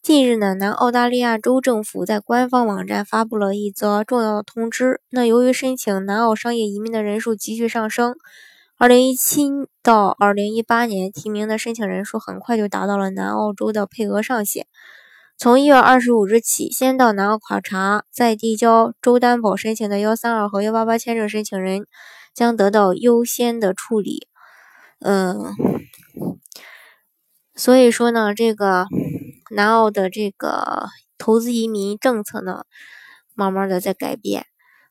近日呢，南澳大利亚州政府在官方网站发布了一则重要的通知。那由于申请南澳商业移民的人数急剧上升，2017到2018年提名的申请人数很快就达到了南澳洲的配额上限。从1月25日起，先到南澳考察再递交州担保申请的132和188签证申请人将得到优先的处理。嗯，所以说呢，这个。南澳的这个投资移民政策呢，慢慢的在改变。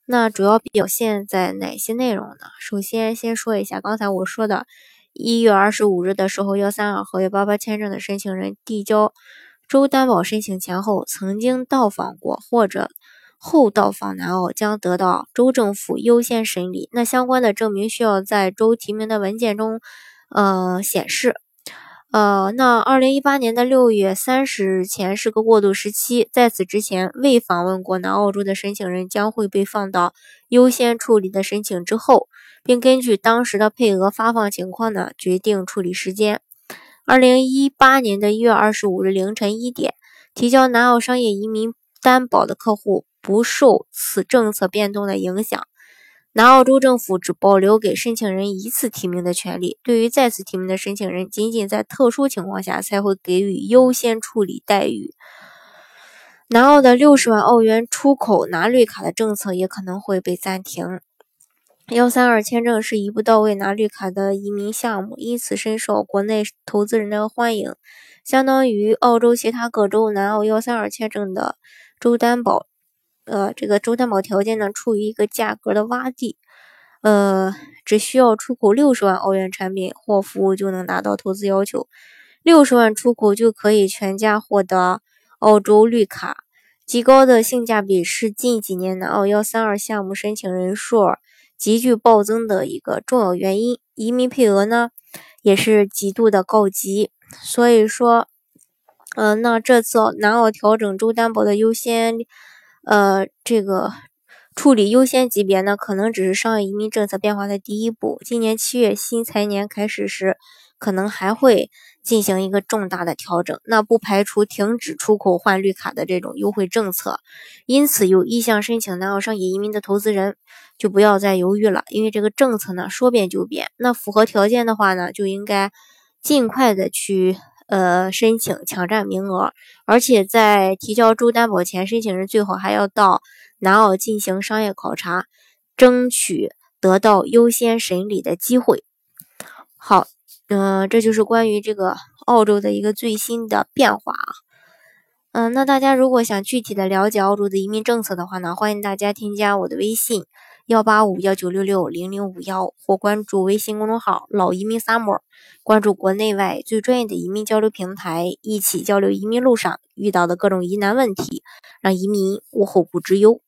那主要表现在哪些内容呢？首先，先说一下刚才我说的，一月二十五日的时候，幺三二和幺八八签证的申请人递交州担保申请前后曾经到访过或者后到访南澳，将得到州政府优先审理。那相关的证明需要在州提名的文件中，呃，显示。呃，那二零一八年的六月三十日前是个过渡时期，在此之前未访问过南澳洲的申请人将会被放到优先处理的申请之后，并根据当时的配额发放情况呢决定处理时间。二零一八年的一月二十五日凌晨一点，提交南澳商业移民担保的客户不受此政策变动的影响。南澳洲政府只保留给申请人一次提名的权利，对于再次提名的申请人，仅仅在特殊情况下才会给予优先处理待遇。南澳的六十万澳元出口拿绿卡的政策也可能会被暂停。幺三二签证是一步到位拿绿卡的移民项目，因此深受国内投资人的欢迎，相当于澳洲其他各州南澳幺三二签证的州担保。呃，这个州担保条件呢，处于一个价格的洼地，呃，只需要出口六十万澳元产品或服务就能达到投资要求，六十万出口就可以全家获得澳洲绿卡。极高的性价比是近几年南澳幺三二项目申请人数急剧暴增的一个重要原因，移民配额呢也是极度的告急。所以说，嗯，那这次南澳调整州担保的优先。呃，这个处理优先级别呢，可能只是商业移民政策变化的第一步。今年七月新财年开始时，可能还会进行一个重大的调整，那不排除停止出口换绿卡的这种优惠政策。因此，有意向申请南澳商业移民的投资人就不要再犹豫了，因为这个政策呢说变就变。那符合条件的话呢，就应该尽快的去。呃，申请抢占名额，而且在提交州担保前，申请人最好还要到南澳进行商业考察，争取得到优先审理的机会。好，嗯，这就是关于这个澳洲的一个最新的变化啊。嗯，那大家如果想具体的了解澳洲的移民政策的话呢，欢迎大家添加我的微信。幺八五幺九六六零零五幺，或关注微信公众号“老移民 summer”，关注国内外最专业的移民交流平台，一起交流移民路上遇到的各种疑难问题，让移民无后顾之忧。